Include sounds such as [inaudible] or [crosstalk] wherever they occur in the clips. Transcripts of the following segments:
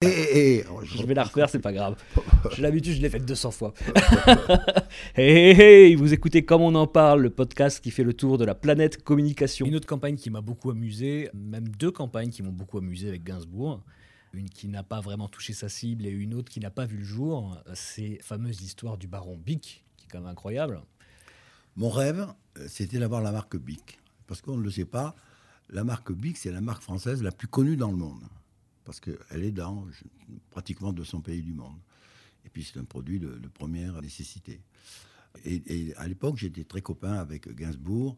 Eh, eh, eh, oh, Je vais la refaire, c'est pas grave. [laughs] J'ai l'habitude, je l'ai faite 200 fois. [laughs] hey, hey, hey, vous écoutez Comme on en parle, le podcast qui fait le tour de la planète communication. Une autre campagne qui m'a beaucoup amusé, même deux campagnes qui m'ont beaucoup amusé avec Gainsbourg. Une qui n'a pas vraiment touché sa cible et une autre qui n'a pas vu le jour. C'est la fameuse histoire du baron Bic, qui est quand même incroyable. Mon rêve, euh, c'était d'avoir la marque Bic. Parce qu'on ne le sait pas, la marque Bic, c'est la marque française la plus connue dans le monde. Parce qu'elle est dans pratiquement 200 pays du monde. Et puis c'est un produit de, de première nécessité. Et, et à l'époque, j'étais très copain avec Gainsbourg,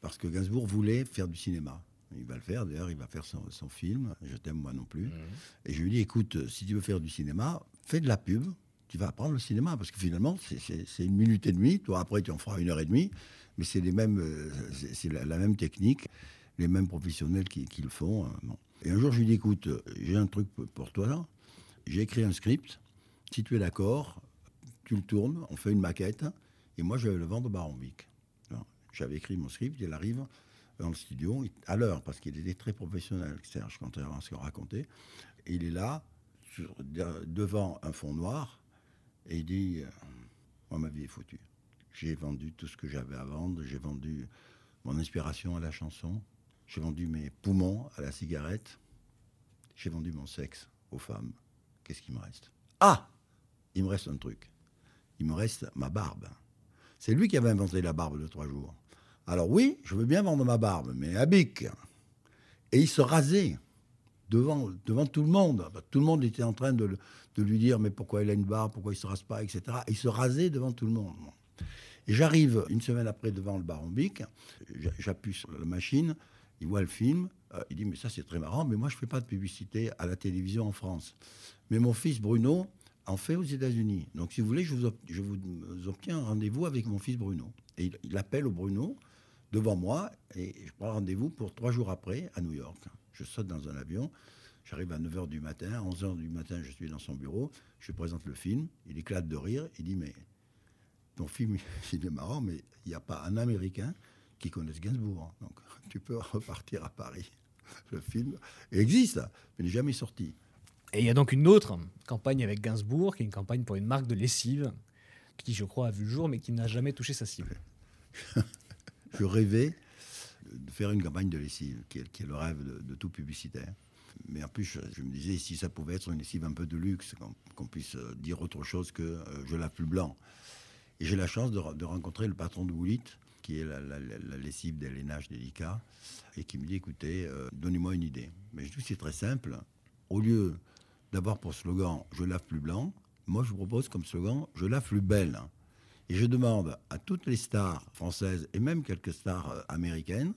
parce que Gainsbourg voulait faire du cinéma. Il va le faire, d'ailleurs, il va faire son, son film, Je t'aime moi non plus. Et je lui dis, écoute, si tu veux faire du cinéma, fais de la pub, tu vas apprendre le cinéma, parce que finalement, c'est- une minute et demie, toi après tu en feras une heure et demie, mais c'est les mêmes, euh, c'est la, la même technique, les mêmes professionnels qui, qui le font. bon. Et un jour, je lui dis, écoute, j'ai un truc pour- toi j'ai écrit un script, si tu es d'accord, tu le tournes, on fait une maquette, et moi je vais le vendre au Baron Vic. Alors, J'avais écrit mon script, il arrive dans le studio, à l'heure, parce qu'il était très professionnel, Serge, à ce qu'on racontait. Il est là, devant un fond noir, et il dit euh, Moi, ma vie est foutue. J'ai vendu tout ce que j'avais à vendre, j'ai vendu mon inspiration à la chanson, j'ai vendu mes poumons à la cigarette, j'ai vendu mon sexe aux femmes. Qu'est-ce qui me reste? Ah Il me reste un truc. Il me reste ma barbe. C'est lui qui avait inventé la barbe de trois jours. Alors oui, je veux bien vendre ma barbe, mais à bic. Et il se rasait devant, devant tout le monde. Tout le monde était en train de, de lui dire mais pourquoi il a une barbe, pourquoi il ne se rase pas, etc. Et il se rasait devant tout le monde. Et j'arrive une semaine après devant le baron Bic, j'a- j'appuie sur la machine, il voit le film, euh, il dit mais ça c'est très marrant, mais moi je fais pas de publicité à la télévision en France. Mais mon fils Bruno en fait aux États-Unis. Donc si vous voulez, je vous, obtiens un rendez-vous avec mon fils Bruno. Et il, appelle au Bruno devant moi et je prends rendez-vous pour trois jours après à New York. Je saute dans un avion, j'arrive à 9h du matin, à 11h du matin, je suis dans son bureau, je présente le film, il éclate de rire, il dit mais ton film [laughs] il est marrant, mais il n'y a pas un Américain qui connaisse Gainsbourg. Donc [laughs] tu peux [laughs] repartir à Paris. Le film existe, mais n'est jamais sorti. Et il y a donc une autre campagne avec Gainsbourg, qui est une campagne pour une marque de lessive, qui je crois a vu le jour, mais qui n'a jamais touché sa cible. [laughs] Je rêvais de faire une campagne de lessive, qui est, qui est le rêve de, de tout publicitaire. Mais en plus, je, je me disais, si ça pouvait être une lessive un peu de luxe, qu'on puisse euh, dire autre chose que euh, je lave plus blanc. Et j'ai la chance de, de rencontrer le patron de Woolit, qui est la, lessive des lainages délicats, et qui me dit, écoutez, euh, donnez-moi une idée. Mais je dis, c'est très simple. Au lieu d'avoir pour slogan « je lave plus blanc », moi je vous propose comme slogan « je lave plus belle ». Et je demande à toutes les stars françaises et même quelques stars euh, américaines,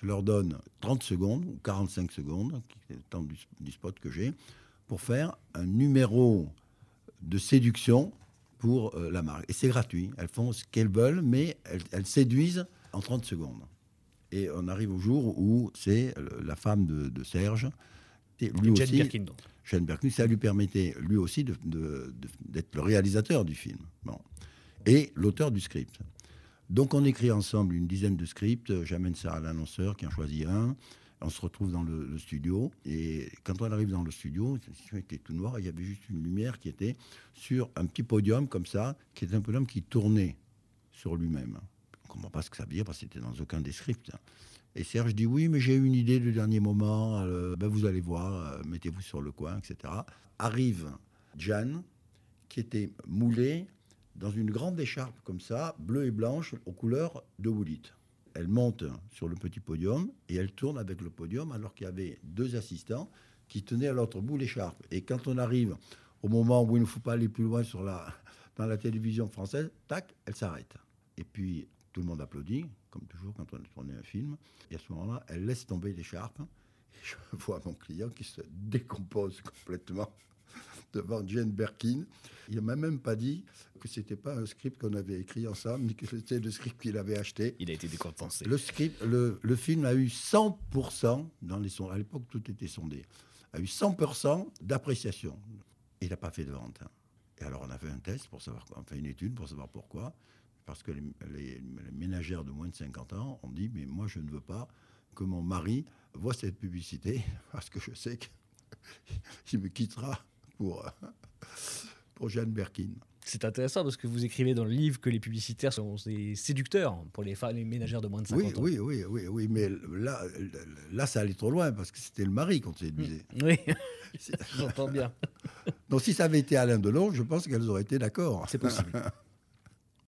je leur donne 30 secondes ou 45 secondes, qui est le temps du spot que j'ai, pour faire un numéro de séduction pour euh, la marque. Et c'est gratuit. Elles font ce qu'elles veulent, mais elles, elles séduisent en 30 secondes. Et on arrive au jour où c'est le- la femme de, de Serge. Et lui Jane aussi, Birkin, donc. Shane Birkin, ça lui permettait lui aussi de- de- de- d'être le réalisateur du film bon. et l'auteur du script. Donc on écrit ensemble une dizaine de scripts, j'amène ça à l'annonceur qui en choisit un, on se retrouve dans le, studio et quand on arrive dans le studio, il était tout noir, il y avait juste une lumière qui était sur un petit podium comme ça, qui était un podium qui tournait sur lui-même. On ne comprend pas ce que ça veut dire parce que c'était dans aucun des scripts. Et Serge dit oui, mais j'ai eu une idée du dernier moment. euh, ben vous allez voir, euh, mettez-vous sur le coin, etc. Arrive Jeanne, qui était moulée dans une grande écharpe comme ça, bleue et blanche, aux couleurs de Woolit. Elle monte sur le petit podium et elle tourne avec le podium alors qu'il y avait deux assistants qui tenaient à l'autre bout l'écharpe. Et quand on arrive au moment où il ne faut pas aller plus loin sur la, dans la télévision française, tac, elle s'arrête. Et puis tout le monde applaudit, comme toujours quand on a tourné un film. Et à ce moment-là, elle laisse tomber l'écharpe. Je [laughs] vois mon client qui se décompose complètement devant Jane Birkin. Il m'a même pas dit que c'était pas un script qu'on avait écrit ensemble, mais que c'était le script qu'il avait acheté. Il a été décompensé. Le, script, le, le film a eu 100% dans les sondages. À l'époque, tout était sondé. A eu 100% d'appréciation. Il n'a pas fait de vente. hein. Et alors, on a fait un test pour savoir, on a fait une étude pour savoir pourquoi. Parce que les, les- les ménagères de moins de 50 ans ont dit Mais moi, je ne veux pas que mon mari voit cette publicité [laughs] parce que je sais que [laughs] il me quittera pour, pour Jeanne Berkin. C'est intéressant parce que vous écrivez dans le livre que les publicitaires sont des séducteurs pour les, femmes, les ménagères de moins de 50 oui, ans. Oui, oui, oui, oui, mais là, là, ça allait trop loin parce que c'était le mari qu'on séduisait. Oui, [laughs] j'entends bien. Donc si ça avait été Alain Delon, je pense qu'elles auraient été d'accord. C'est possible. [laughs]